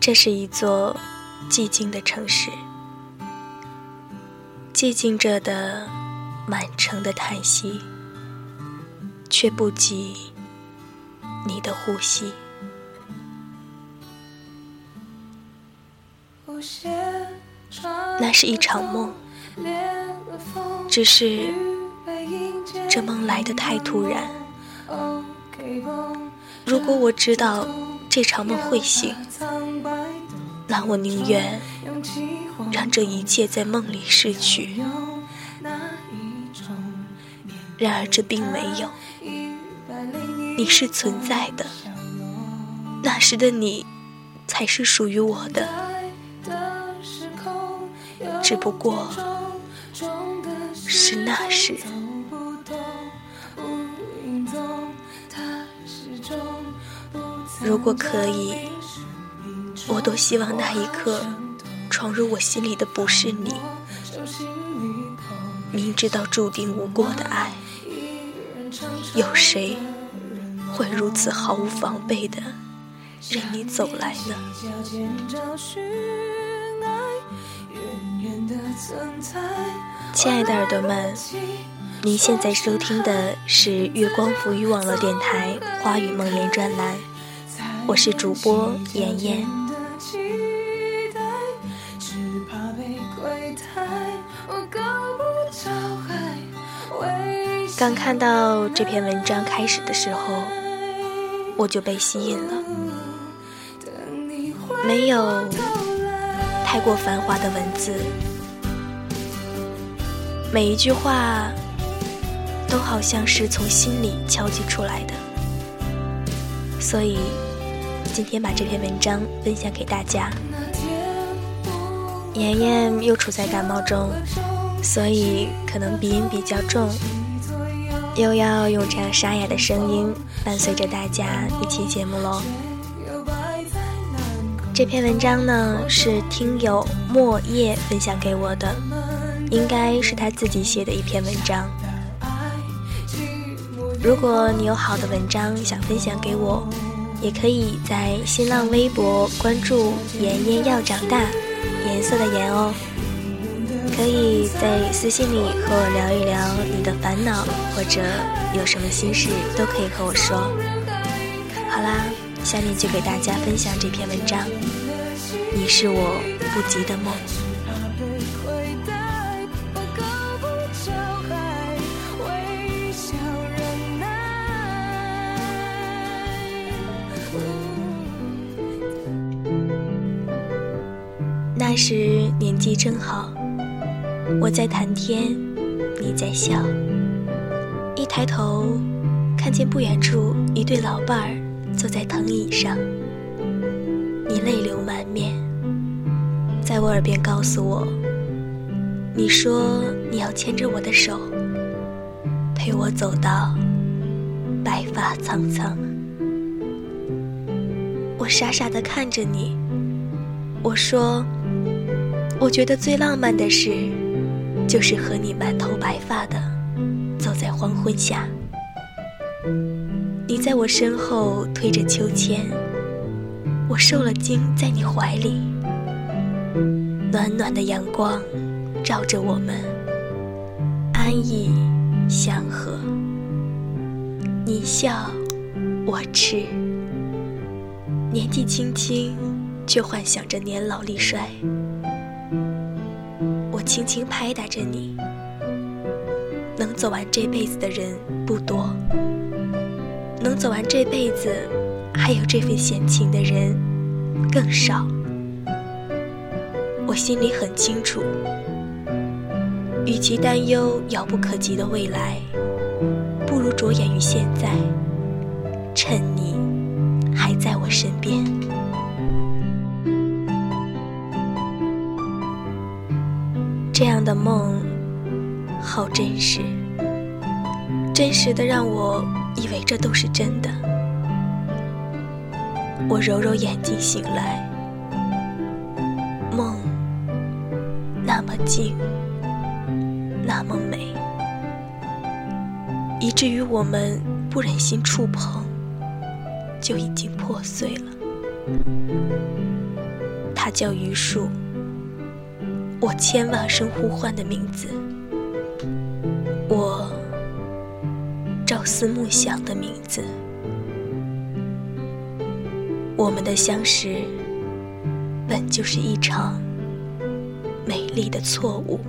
这是一座寂静的城市，寂静着的满城的叹息，却不及你的呼吸。那是一场梦，只是这梦来的太突然。如果我知道这场梦会醒，那我宁愿让这一切在梦里逝去。然而这并没有，你是存在的，那时的你才是属于我的。只不过是那时。如果可以，我多希望那一刻闯入我心里的不是你。明知道注定无果的爱，有谁会如此毫无防备的任你走来呢？亲爱的耳朵们，您现在收听的是月光浮语网络电台《花语梦言》专栏。我是主播妍妍。刚看到这篇文章开始的时候，我就被吸引了。没有太过繁华的文字，每一句话都好像是从心里敲击出来的，所以。今天把这篇文章分享给大家。妍妍又处在感冒中，所以可能鼻音比较重，又要用这样沙哑的声音伴随着大家一期节目喽。这篇文章呢是听友莫叶分享给我的，应该是他自己写的一篇文章。如果你有好的文章想分享给我。也可以在新浪微博关注“妍妍要长大”，颜色的颜哦。可以在私信里和我聊一聊你的烦恼，或者有什么心事都可以和我说。好啦，下面就给大家分享这篇文章。你是我不及的梦。那时年纪正好，我在谈天，你在笑。一抬头，看见不远处一对老伴儿坐在藤椅上，你泪流满面，在我耳边告诉我：“你说你要牵着我的手，陪我走到白发苍苍。”我傻傻的看着你，我说。我觉得最浪漫的事，就是和你满头白发的走在黄昏下，你在我身后推着秋千，我受了惊在你怀里，暖暖的阳光照着我们，安逸祥和。你笑，我痴，年纪轻轻，却幻想着年老力衰。轻轻拍打着你，能走完这辈子的人不多，能走完这辈子还有这份闲情的人更少。我心里很清楚，与其担忧遥不可及的未来，不如着眼于现在，趁你还在我身边。这样的梦，好真实，真实的让我以为这都是真的。我揉揉眼睛醒来，梦那么静，那么美，以至于我们不忍心触碰，就已经破碎了。他叫榆树，我千万声呼唤的名字，我朝思暮想的名字。我们的相识，本就是一场美丽的错误。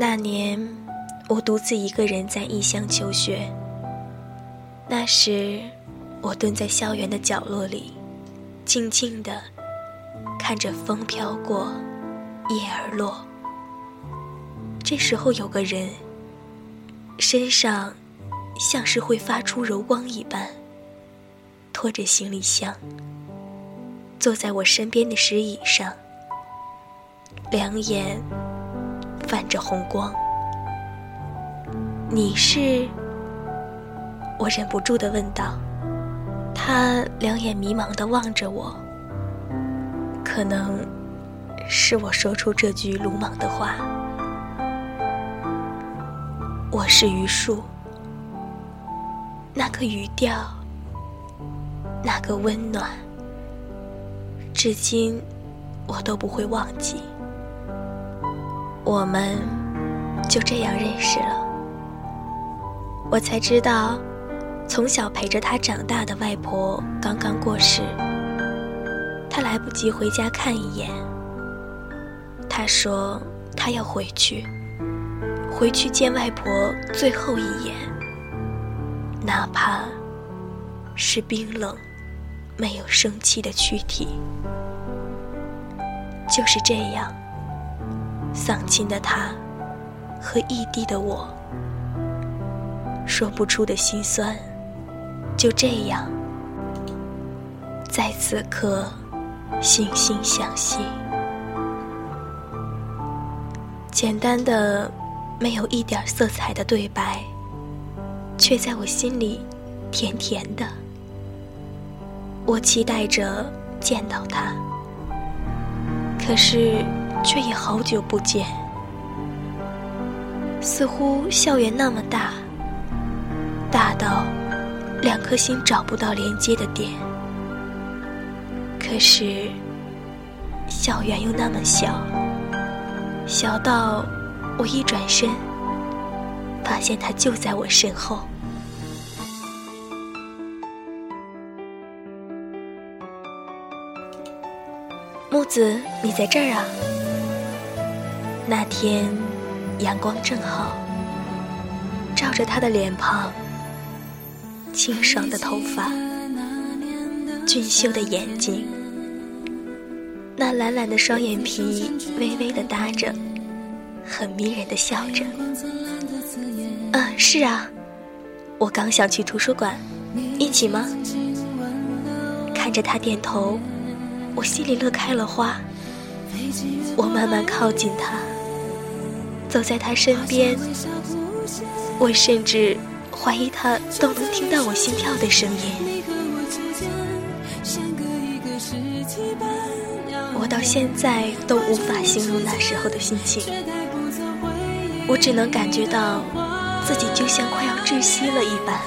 那年，我独自一个人在异乡求学。那时，我蹲在校园的角落里，静静地看着风飘过，叶儿落。这时候，有个人身上像是会发出柔光一般，拖着行李箱，坐在我身边的石椅上，两眼。泛着红光，你是？我忍不住的问道。他两眼迷茫的望着我，可能是我说出这句鲁莽的话。我是榆树，那个语调，那个温暖，至今我都不会忘记。我们就这样认识了。我才知道，从小陪着他长大的外婆刚刚过世，他来不及回家看一眼。他说他要回去，回去见外婆最后一眼，哪怕是冰冷、没有生气的躯体。就是这样。丧亲的他，和异地的我，说不出的心酸，就这样，在此刻，惺惺相惜。简单的，没有一点色彩的对白，却在我心里甜甜的。我期待着见到他，可是。却已好久不见，似乎校园那么大，大到两颗心找不到连接的点。可是，校园又那么小，小到我一转身，发现他就在我身后。木子，你在这儿啊？那天，阳光正好，照着他的脸庞，清爽的头发，俊秀的眼睛，那懒懒的双眼皮微微的搭着，很迷人的笑着。嗯，是啊，我刚想去图书馆，一起吗？看着他点头，我心里乐开了花。我慢慢靠近他。走在他身边，我甚至怀疑他都能听到我心跳的声音。我到现在都无法形容那时候的心情，我只能感觉到自己就像快要窒息了一般，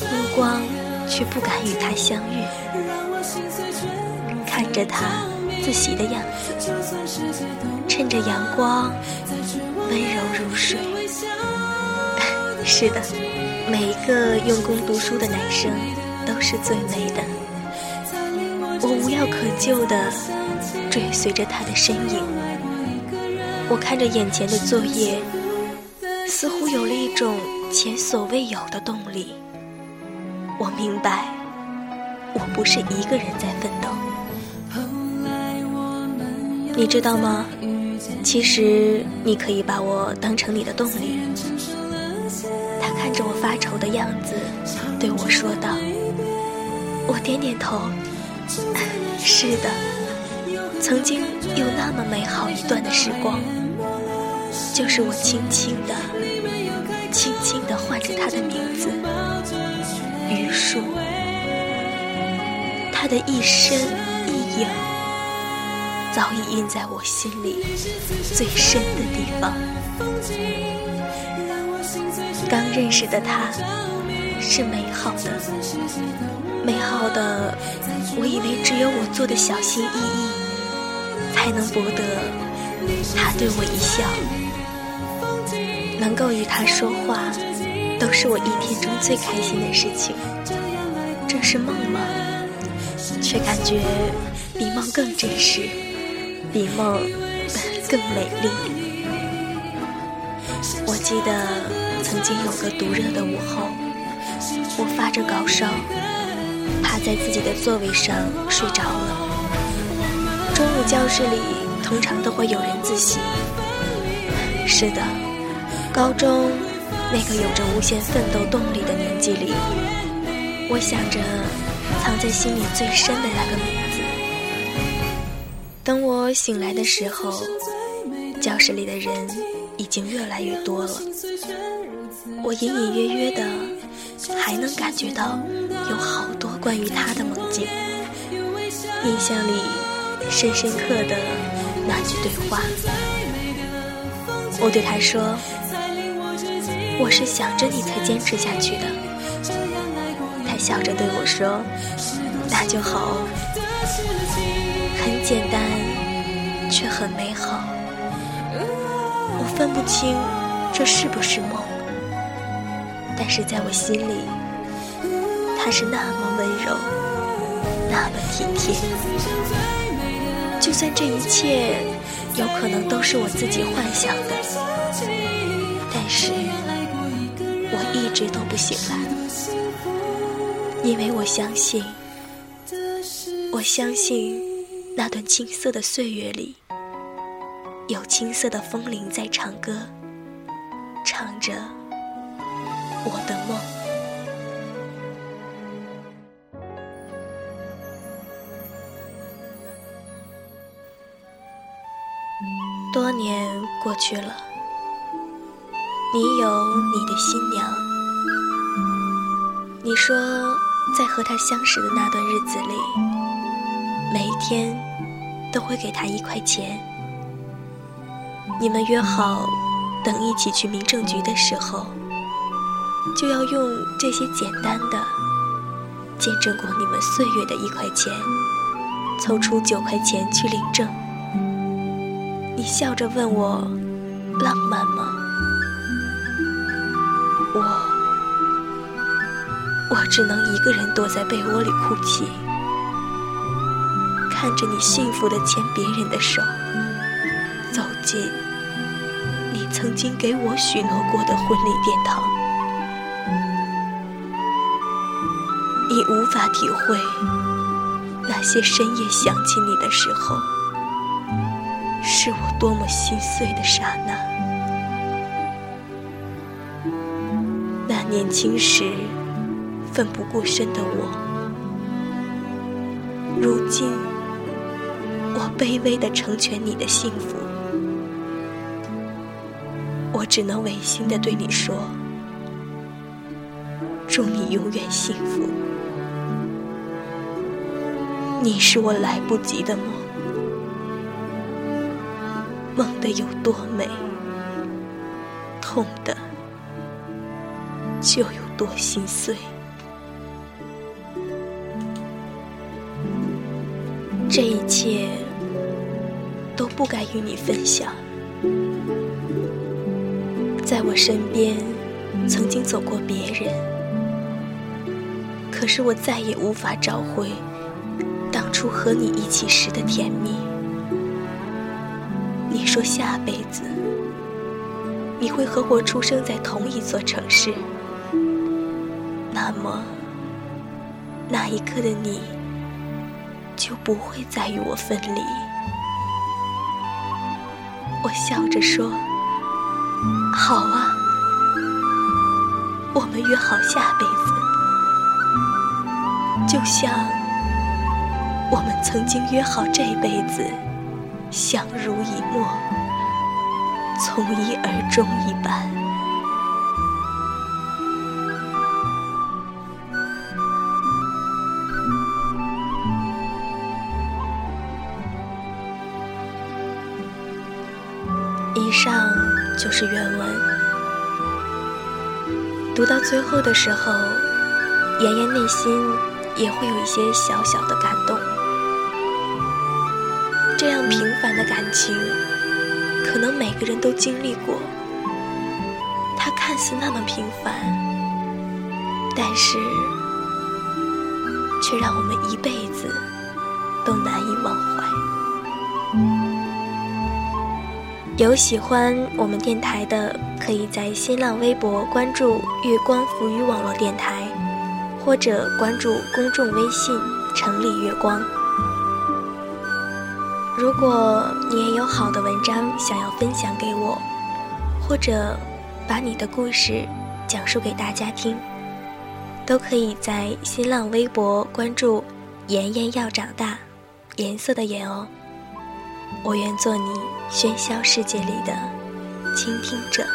目光却不敢与他相遇，看着他自习的样子，趁着阳光。温柔如水。是的，每一个用功读书的男生都是最美的。我无药可救地追随着他的身影。我看着眼前的作业，似乎有了一种前所未有的动力。我明白，我不是一个人在奋斗。你知道吗？其实你可以把我当成你的动力。他看着我发愁的样子，对我说道。我点点头。是的，曾经有那么美好一段的时光，就是我轻轻的、轻轻的唤着他的名字——榆树。他的一身一影。早已印在我心里最深的地方。刚认识的他是美好的，美好的，我以为只有我做的小心翼翼，才能博得他对我一笑。能够与他说话，都是我一天中最开心的事情。这是梦吗？却感觉比梦更真实，比梦更美丽。我记得曾经有个毒热的午后，我发着高烧，趴在自己的座位上睡着了。中午教室里通常都会有人自习。是的，高中那个有着无限奋斗动力的年纪里，我想着。藏在心里最深的那个名字。等我醒来的时候，教室里的人已经越来越多了。我隐隐约约的还能感觉到有好多关于他的梦境。印象里深深刻的那句对话，我对他说：“我是想着你才坚持下去的。”他笑着对我说：“那就好，很简单，却很美好。我分不清这是不是梦，但是在我心里，他是那么温柔，那么体贴。就算这一切有可能都是我自己幻想的，但是我一直都不醒来。”因为我相信，我相信那段青涩的岁月里，有青涩的风铃在唱歌，唱着我的梦。多年过去了，你有你的新娘，你说。在和他相识的那段日子里，每一天都会给他一块钱。你们约好，等一起去民政局的时候，就要用这些简单的、见证过你们岁月的一块钱，凑出九块钱去领证。你笑着问我：“浪漫吗？”我。我只能一个人躲在被窝里哭泣，看着你幸福的牵别人的手，走进你曾经给我许诺过的婚礼殿堂。你无法体会那些深夜想起你的时候，是我多么心碎的刹那。那年轻时。奋不顾身的我，如今我卑微的成全你的幸福，我只能违心的对你说：祝你永远幸福。你是我来不及的梦，梦的有多美，痛的就有多心碎。这一切都不该与你分享。在我身边，曾经走过别人，可是我再也无法找回当初和你一起时的甜蜜。你说下辈子你会和我出生在同一座城市，那么那一刻的你。就不会再与我分离。我笑着说：“好啊，我们约好下辈子，就像我们曾经约好这辈子相濡以沫、从一而终一般。”就是原文。读到最后的时候，妍妍内心也会有一些小小的感动。这样平凡的感情，可能每个人都经历过。它看似那么平凡，但是却让我们一辈子都难以忘怀。有喜欢我们电台的，可以在新浪微博关注“月光浮语网络电台”，或者关注公众微信“城里月光”。如果你也有好的文章想要分享给我，或者把你的故事讲述给大家听，都可以在新浪微博关注“妍妍要长大”，颜色的颜哦。我愿做你喧嚣世界里的倾听者。